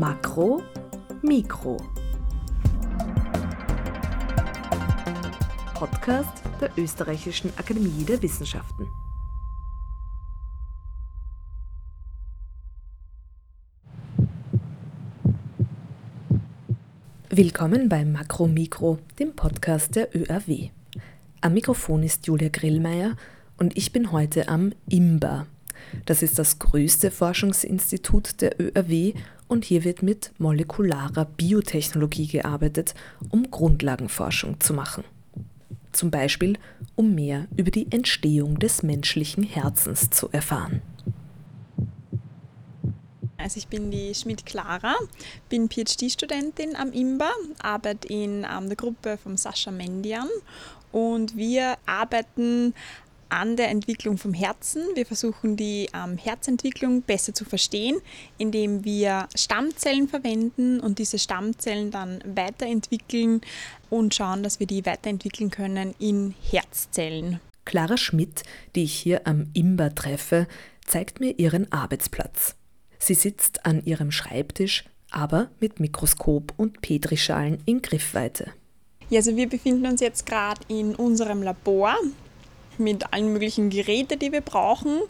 Makro, Mikro. Podcast der Österreichischen Akademie der Wissenschaften. Willkommen beim Makro Mikro, dem Podcast der ÖAW. Am Mikrofon ist Julia Grillmeier und ich bin heute am IMBA. Das ist das größte Forschungsinstitut der ÖAW und hier wird mit molekularer Biotechnologie gearbeitet, um Grundlagenforschung zu machen. Zum Beispiel, um mehr über die Entstehung des menschlichen Herzens zu erfahren. Also ich bin die Schmidt Clara, bin PhD-Studentin am IMBA, arbeite in ähm, der Gruppe von Sascha Mendian und wir arbeiten an der Entwicklung vom Herzen. Wir versuchen die ähm, Herzentwicklung besser zu verstehen, indem wir Stammzellen verwenden und diese Stammzellen dann weiterentwickeln und schauen, dass wir die weiterentwickeln können in Herzzellen. Clara Schmidt, die ich hier am IMBA treffe, zeigt mir ihren Arbeitsplatz. Sie sitzt an ihrem Schreibtisch, aber mit Mikroskop und Petrischalen in Griffweite. Ja, also wir befinden uns jetzt gerade in unserem Labor mit allen möglichen Geräten, die wir brauchen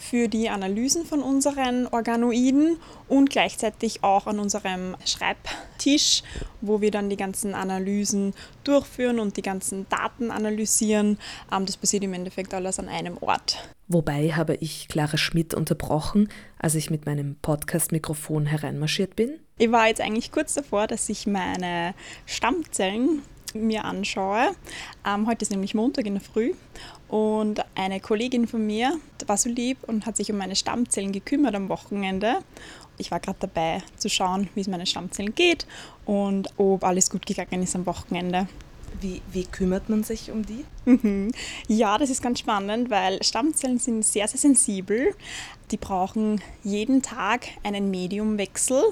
für die Analysen von unseren Organoiden und gleichzeitig auch an unserem Schreibtisch, wo wir dann die ganzen Analysen durchführen und die ganzen Daten analysieren. Ähm, das passiert im Endeffekt alles an einem Ort. Wobei habe ich Clara Schmidt unterbrochen, als ich mit meinem Podcast-Mikrofon hereinmarschiert bin? Ich war jetzt eigentlich kurz davor, dass ich meine Stammzellen mir anschaue. Ähm, heute ist nämlich Montag in der Früh und eine Kollegin von mir war so lieb und hat sich um meine Stammzellen gekümmert am Wochenende. Ich war gerade dabei zu schauen, wie es meinen Stammzellen geht und ob alles gut gegangen ist am Wochenende. Wie, wie kümmert man sich um die? Mhm. Ja, das ist ganz spannend, weil Stammzellen sind sehr, sehr sensibel. Die brauchen jeden Tag einen Mediumwechsel.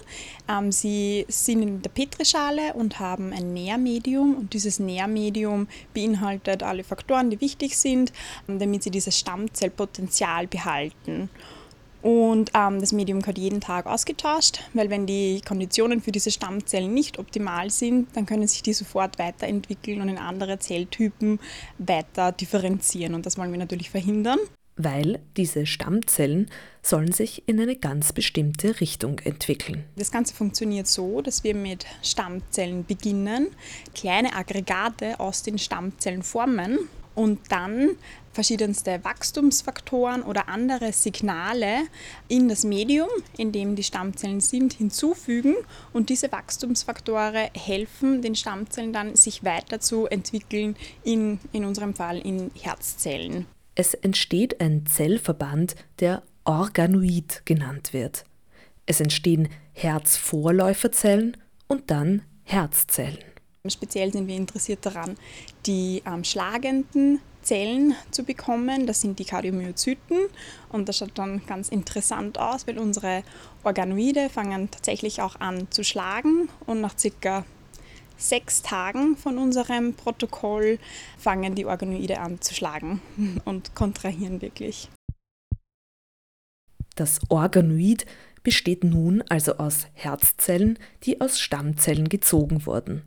Ähm, sie sind in der Petrischale und haben ein Nährmedium und dieses Nährmedium beinhaltet alle Faktoren, die wichtig sind, damit sie dieses Stammzellpotenzial behalten. Und ähm, das Medium wird jeden Tag ausgetauscht, weil wenn die Konditionen für diese Stammzellen nicht optimal sind, dann können sich die sofort weiterentwickeln und in andere Zelltypen weiter differenzieren. Und das wollen wir natürlich verhindern. Weil diese Stammzellen sollen sich in eine ganz bestimmte Richtung entwickeln. Das Ganze funktioniert so, dass wir mit Stammzellen beginnen, kleine Aggregate aus den Stammzellen formen und dann verschiedenste Wachstumsfaktoren oder andere Signale in das Medium, in dem die Stammzellen sind, hinzufügen. Und diese Wachstumsfaktoren helfen den Stammzellen dann, sich weiterzuentwickeln, in, in unserem Fall in Herzzellen. Es entsteht ein Zellverband, der Organoid genannt wird. Es entstehen Herzvorläuferzellen und dann Herzzellen. Speziell sind wir interessiert daran, die ähm, schlagenden Zellen zu bekommen. Das sind die Kardiomyozyten und das schaut dann ganz interessant aus, weil unsere Organoide fangen tatsächlich auch an zu schlagen und nach circa sechs Tagen von unserem Protokoll fangen die Organoide an zu schlagen und kontrahieren wirklich. Das Organoid besteht nun also aus Herzzellen, die aus Stammzellen gezogen wurden.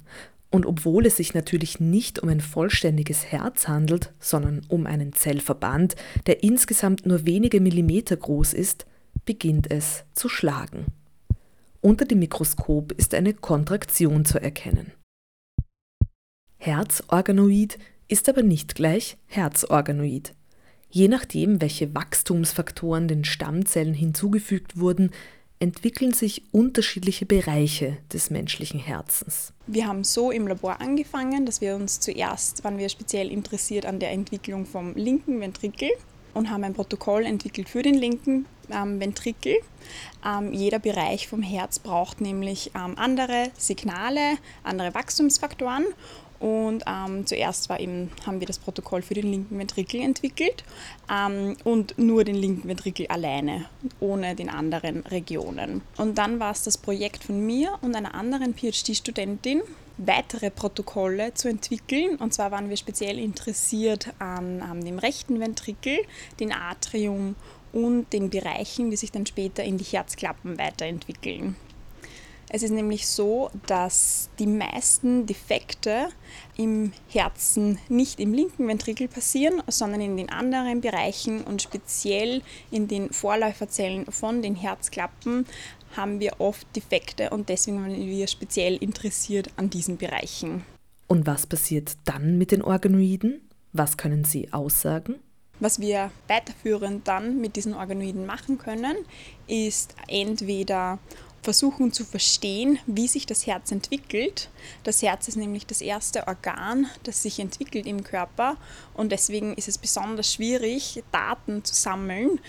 Und obwohl es sich natürlich nicht um ein vollständiges Herz handelt, sondern um einen Zellverband, der insgesamt nur wenige Millimeter groß ist, beginnt es zu schlagen. Unter dem Mikroskop ist eine Kontraktion zu erkennen. Herzorganoid ist aber nicht gleich Herzorganoid. Je nachdem, welche Wachstumsfaktoren den Stammzellen hinzugefügt wurden, entwickeln sich unterschiedliche Bereiche des menschlichen Herzens. Wir haben so im Labor angefangen, dass wir uns zuerst, waren wir speziell interessiert an der Entwicklung vom linken Ventrikel und haben ein Protokoll entwickelt für den linken ähm, Ventrikel. Ähm, jeder Bereich vom Herz braucht nämlich ähm, andere Signale, andere Wachstumsfaktoren und ähm, zuerst war eben, haben wir das Protokoll für den linken Ventrikel entwickelt ähm, und nur den linken Ventrikel alleine, ohne den anderen Regionen. Und dann war es das Projekt von mir und einer anderen PhD-Studentin, weitere Protokolle zu entwickeln. Und zwar waren wir speziell interessiert an, an dem rechten Ventrikel, den Atrium und den Bereichen, die sich dann später in die Herzklappen weiterentwickeln. Es ist nämlich so, dass die meisten Defekte im Herzen nicht im linken Ventrikel passieren, sondern in den anderen Bereichen und speziell in den Vorläuferzellen von den Herzklappen haben wir oft Defekte und deswegen sind wir speziell interessiert an diesen Bereichen. Und was passiert dann mit den Organoiden? Was können sie aussagen? Was wir weiterführend dann mit diesen Organoiden machen können, ist entweder versuchen zu verstehen, wie sich das Herz entwickelt. Das Herz ist nämlich das erste Organ, das sich entwickelt im Körper und deswegen ist es besonders schwierig, Daten zu sammeln,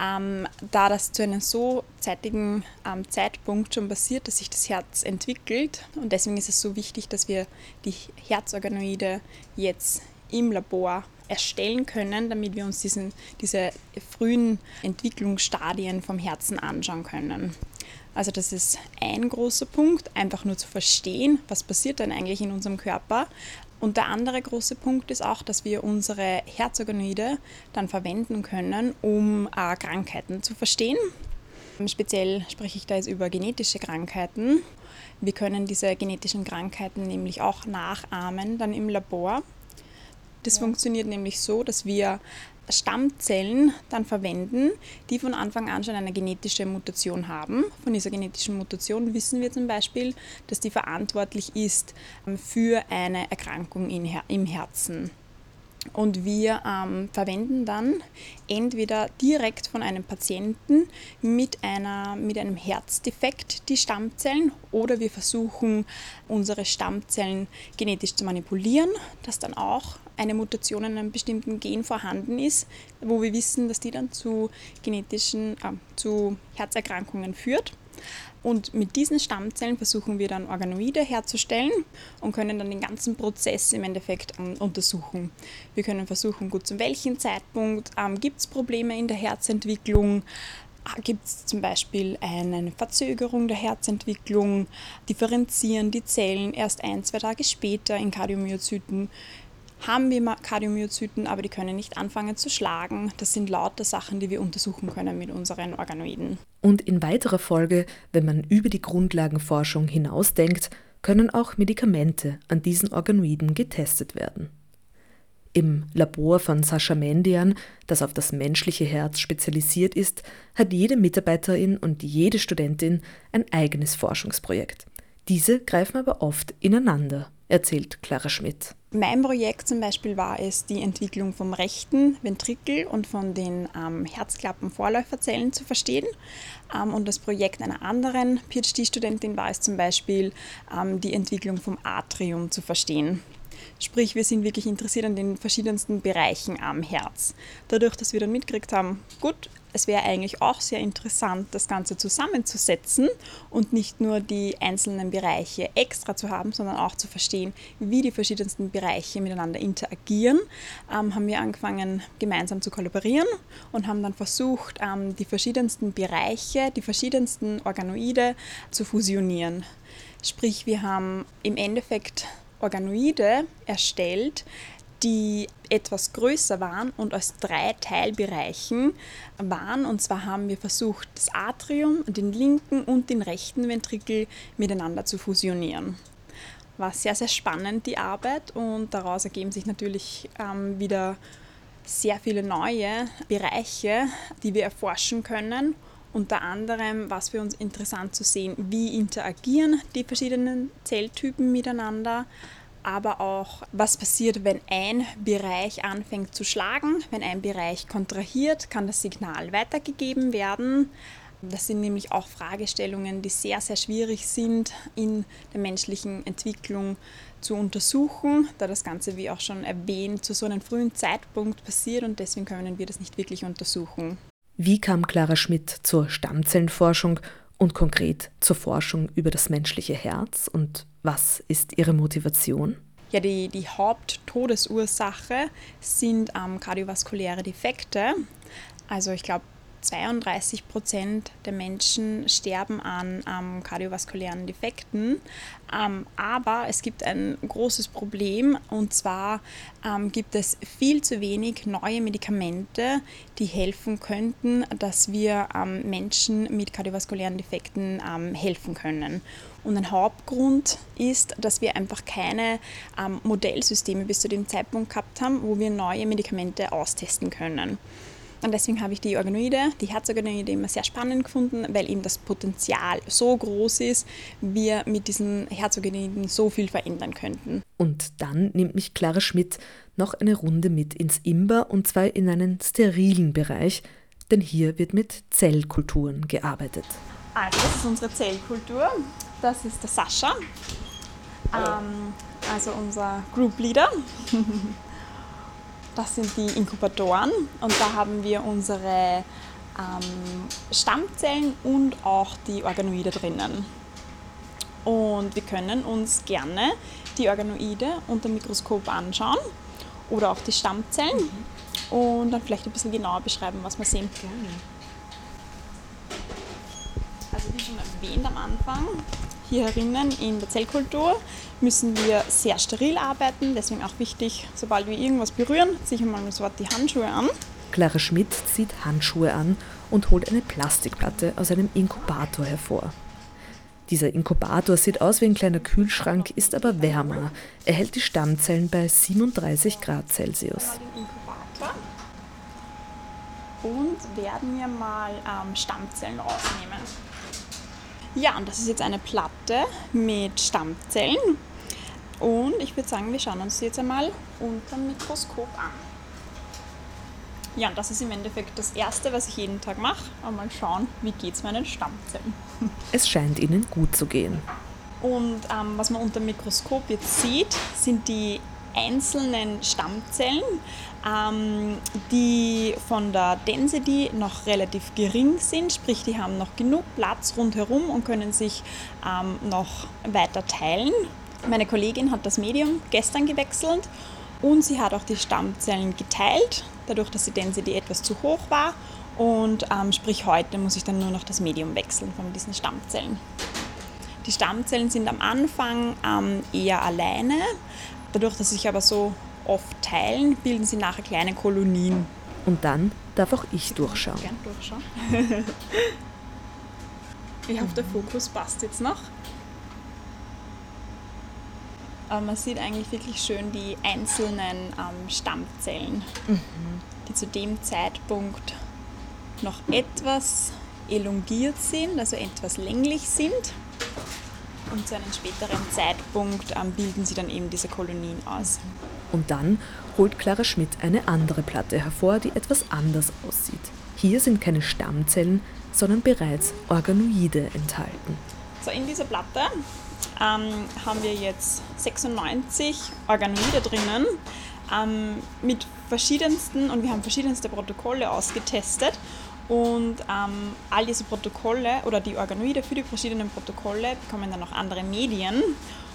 ähm, da das zu einem so zeitigen ähm, Zeitpunkt schon passiert, dass sich das Herz entwickelt. Und deswegen ist es so wichtig, dass wir die Herzorganoide jetzt im Labor erstellen können, damit wir uns diesen, diese frühen Entwicklungsstadien vom Herzen anschauen können. Also das ist ein großer Punkt, einfach nur zu verstehen, was passiert denn eigentlich in unserem Körper. Und der andere große Punkt ist auch, dass wir unsere Herzorganoide dann verwenden können, um äh, Krankheiten zu verstehen. Speziell spreche ich da jetzt über genetische Krankheiten. Wir können diese genetischen Krankheiten nämlich auch nachahmen dann im Labor. Das ja. funktioniert nämlich so, dass wir Stammzellen dann verwenden, die von Anfang an schon eine genetische Mutation haben. Von dieser genetischen Mutation wissen wir zum Beispiel, dass die verantwortlich ist ähm, für eine Erkrankung im Herzen. Und wir ähm, verwenden dann entweder direkt von einem Patienten mit, einer, mit einem Herzdefekt die Stammzellen oder wir versuchen unsere Stammzellen genetisch zu manipulieren, dass dann auch eine Mutation in einem bestimmten Gen vorhanden ist, wo wir wissen, dass die dann zu genetischen, äh, zu Herzerkrankungen führt. Und mit diesen Stammzellen versuchen wir dann Organoide herzustellen und können dann den ganzen Prozess im Endeffekt ähm, untersuchen. Wir können versuchen, gut zu welchem Zeitpunkt ähm, gibt es Probleme in der Herzentwicklung, ah, Gibt es zum Beispiel eine Verzögerung der Herzentwicklung? Differenzieren die Zellen erst ein, zwei Tage später in Kardiomyozyten? Haben wir Kardiomyozyten, aber die können nicht anfangen zu schlagen. Das sind lauter Sachen, die wir untersuchen können mit unseren Organoiden. Und in weiterer Folge, wenn man über die Grundlagenforschung hinausdenkt, können auch Medikamente an diesen Organoiden getestet werden. Im Labor von Sascha Mendian, das auf das menschliche Herz spezialisiert ist, hat jede Mitarbeiterin und jede Studentin ein eigenes Forschungsprojekt. Diese greifen aber oft ineinander erzählt Clara Schmidt. Mein Projekt zum Beispiel war es, die Entwicklung vom rechten Ventrikel und von den ähm, Herzklappen-Vorläuferzellen zu verstehen. Ähm, und das Projekt einer anderen PhD-Studentin war es zum Beispiel, ähm, die Entwicklung vom Atrium zu verstehen. Sprich, wir sind wirklich interessiert an den verschiedensten Bereichen am Herz. Dadurch, dass wir dann mitgekriegt haben, gut, es wäre eigentlich auch sehr interessant, das Ganze zusammenzusetzen und nicht nur die einzelnen Bereiche extra zu haben, sondern auch zu verstehen, wie die verschiedensten Bereiche miteinander interagieren, ähm, haben wir angefangen, gemeinsam zu kollaborieren und haben dann versucht, ähm, die verschiedensten Bereiche, die verschiedensten Organoide zu fusionieren. Sprich, wir haben im Endeffekt Organoide erstellt, die etwas größer waren und aus drei Teilbereichen waren. Und zwar haben wir versucht, das Atrium, den linken und den rechten Ventrikel miteinander zu fusionieren. War sehr, sehr spannend, die Arbeit, und daraus ergeben sich natürlich ähm, wieder sehr viele neue Bereiche, die wir erforschen können. Unter anderem war es für uns interessant zu sehen, wie interagieren die verschiedenen Zelltypen miteinander, aber auch, was passiert, wenn ein Bereich anfängt zu schlagen. Wenn ein Bereich kontrahiert, kann das Signal weitergegeben werden. Das sind nämlich auch Fragestellungen, die sehr, sehr schwierig sind in der menschlichen Entwicklung zu untersuchen, da das Ganze, wie auch schon erwähnt, zu so einem frühen Zeitpunkt passiert und deswegen können wir das nicht wirklich untersuchen. Wie kam Clara Schmidt zur Stammzellenforschung und konkret zur Forschung über das menschliche Herz und was ist Ihre Motivation? Ja, die, die Haupttodesursache sind ähm, kardiovaskuläre Defekte. Also ich glaube, 32 Prozent der Menschen sterben an ähm, kardiovaskulären Defekten. Ähm, aber es gibt ein großes Problem und zwar ähm, gibt es viel zu wenig neue Medikamente, die helfen könnten, dass wir ähm, Menschen mit kardiovaskulären Defekten ähm, helfen können. Und ein Hauptgrund ist, dass wir einfach keine ähm, Modellsysteme bis zu dem Zeitpunkt gehabt haben, wo wir neue Medikamente austesten können. Und deswegen habe ich die Organoide, die Herzorganoide immer sehr spannend gefunden, weil eben das Potenzial so groß ist, wir mit diesen Herzorganoiden so viel verändern könnten. Und dann nimmt mich Clara Schmidt noch eine Runde mit ins Imber und zwar in einen sterilen Bereich, denn hier wird mit Zellkulturen gearbeitet. Also, das ist unsere Zellkultur. Das ist der Sascha, ähm, also unser Group Leader. Das sind die Inkubatoren und da haben wir unsere ähm, Stammzellen und auch die Organoide drinnen. Und wir können uns gerne die Organoide unter dem Mikroskop anschauen oder auch die Stammzellen mhm. und dann vielleicht ein bisschen genauer beschreiben, was wir sehen. Gerne. Also wie schon erwähnt am Anfang, hier herinnen in der Zellkultur müssen wir sehr steril arbeiten. Deswegen auch wichtig, sobald wir irgendwas berühren, sich einmal sofort die Handschuhe an. Clara Schmidt zieht Handschuhe an und holt eine Plastikplatte aus einem Inkubator hervor. Dieser Inkubator sieht aus wie ein kleiner Kühlschrank, ist aber wärmer. Er hält die Stammzellen bei 37 Grad Celsius. Und werden wir mal ähm, Stammzellen rausnehmen. Ja, und das ist jetzt eine Platte mit Stammzellen. Und ich würde sagen, wir schauen uns jetzt einmal unter dem Mikroskop an. Ja, und das ist im Endeffekt das Erste, was ich jeden Tag mache. Einmal schauen, wie geht es meinen Stammzellen. Es scheint ihnen gut zu gehen. Und ähm, was man unter dem Mikroskop jetzt sieht, sind die einzelnen Stammzellen, ähm, die von der Density noch relativ gering sind, sprich die haben noch genug Platz rundherum und können sich ähm, noch weiter teilen. Meine Kollegin hat das Medium gestern gewechselt und sie hat auch die Stammzellen geteilt, dadurch, dass die Density etwas zu hoch war. Und ähm, sprich heute muss ich dann nur noch das Medium wechseln von diesen Stammzellen. Die Stammzellen sind am Anfang ähm, eher alleine, Dadurch, dass sie sich aber so oft teilen, bilden sie nachher kleine Kolonien. Und dann darf auch ich durchschauen. Gern durchschauen. ich hoffe, der Fokus passt jetzt noch. Aber man sieht eigentlich wirklich schön die einzelnen ähm, Stammzellen, mhm. die zu dem Zeitpunkt noch etwas elongiert sind, also etwas länglich sind und zu einem späteren Zeitpunkt ähm, bilden sie dann eben diese Kolonien aus. Und dann holt Clara Schmidt eine andere Platte hervor, die etwas anders aussieht. Hier sind keine Stammzellen, sondern bereits Organoide enthalten. So, in dieser Platte ähm, haben wir jetzt 96 Organoide drinnen ähm, mit verschiedensten und wir haben verschiedenste Protokolle ausgetestet und ähm, all diese Protokolle oder die Organoide für die verschiedenen Protokolle bekommen dann noch andere Medien.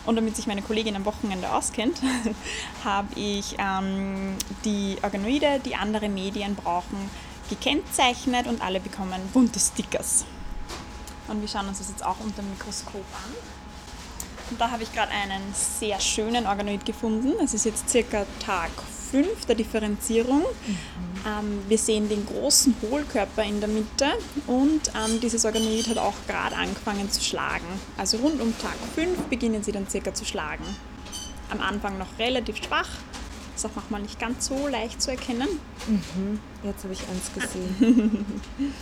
Und damit sich meine Kollegin am Wochenende auskennt, habe ich ähm, die Organoide, die andere Medien brauchen, gekennzeichnet und alle bekommen bunte Stickers. Und wir schauen uns das jetzt auch unter dem Mikroskop an. Und da habe ich gerade einen sehr schönen Organoid gefunden. Es ist jetzt circa Tag 5 der Differenzierung. Mhm. Ähm, wir sehen den großen Hohlkörper in der Mitte und ähm, dieses Organoid hat auch gerade angefangen zu schlagen. Also rund um Tag 5 beginnen sie dann circa zu schlagen. Am Anfang noch relativ schwach, ist auch manchmal nicht ganz so leicht zu erkennen. Mhm. Jetzt habe ich eins gesehen.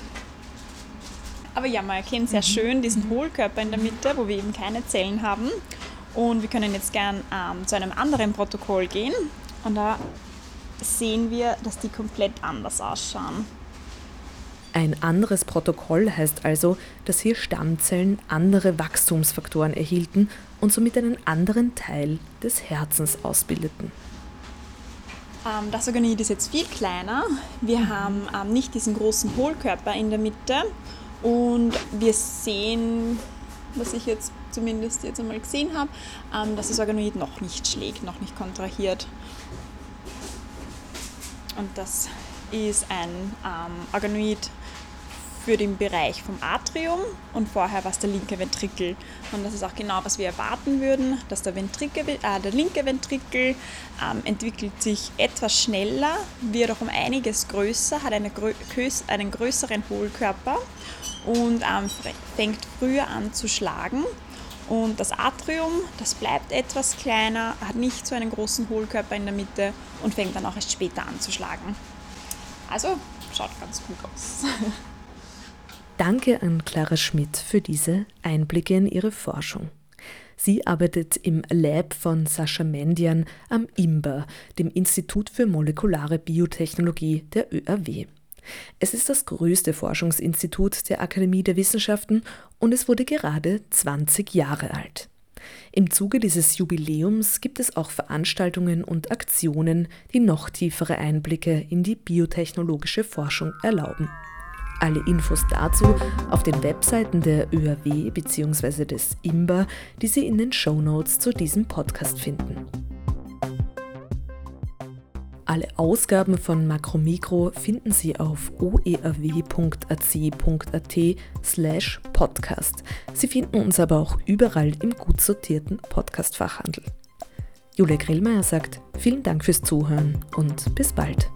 Aber ja, man erkennt sehr mhm. schön diesen Hohlkörper in der Mitte, wo wir eben keine Zellen haben. Und wir können jetzt gern ähm, zu einem anderen Protokoll gehen. Und da sehen wir, dass die komplett anders ausschauen. Ein anderes Protokoll heißt also, dass hier Stammzellen andere Wachstumsfaktoren erhielten und somit einen anderen Teil des Herzens ausbildeten. Ähm, das Organoid ist jetzt viel kleiner. Wir mhm. haben ähm, nicht diesen großen Hohlkörper in der Mitte und wir sehen, was ich jetzt zumindest jetzt einmal gesehen habe, ähm, dass das Organoid noch nicht schlägt, noch nicht kontrahiert. Und das ist ein ähm, Organoid, für den Bereich vom Atrium und vorher war es der linke Ventrikel. Und das ist auch genau, was wir erwarten würden, dass der, Ventrikel, äh, der linke Ventrikel ähm, entwickelt sich etwas schneller, wird auch um einiges größer, hat eine einen größeren Hohlkörper und ähm, fängt früher an zu schlagen. Und das Atrium, das bleibt etwas kleiner, hat nicht so einen großen Hohlkörper in der Mitte und fängt dann auch erst später an zu schlagen. Also schaut ganz gut aus. Danke an Clara Schmidt für diese Einblicke in ihre Forschung. Sie arbeitet im Lab von Sascha Mendian am IMBA, dem Institut für molekulare Biotechnologie der ÖAW. Es ist das größte Forschungsinstitut der Akademie der Wissenschaften und es wurde gerade 20 Jahre alt. Im Zuge dieses Jubiläums gibt es auch Veranstaltungen und Aktionen, die noch tiefere Einblicke in die biotechnologische Forschung erlauben. Alle Infos dazu auf den Webseiten der ÖAW bzw. des IMBA, die Sie in den Show Notes zu diesem Podcast finden. Alle Ausgaben von Makromikro finden Sie auf oerw.ac.at slash podcast. Sie finden uns aber auch überall im gut sortierten Podcast-Fachhandel. Julia Grillmeier sagt vielen Dank fürs Zuhören und bis bald.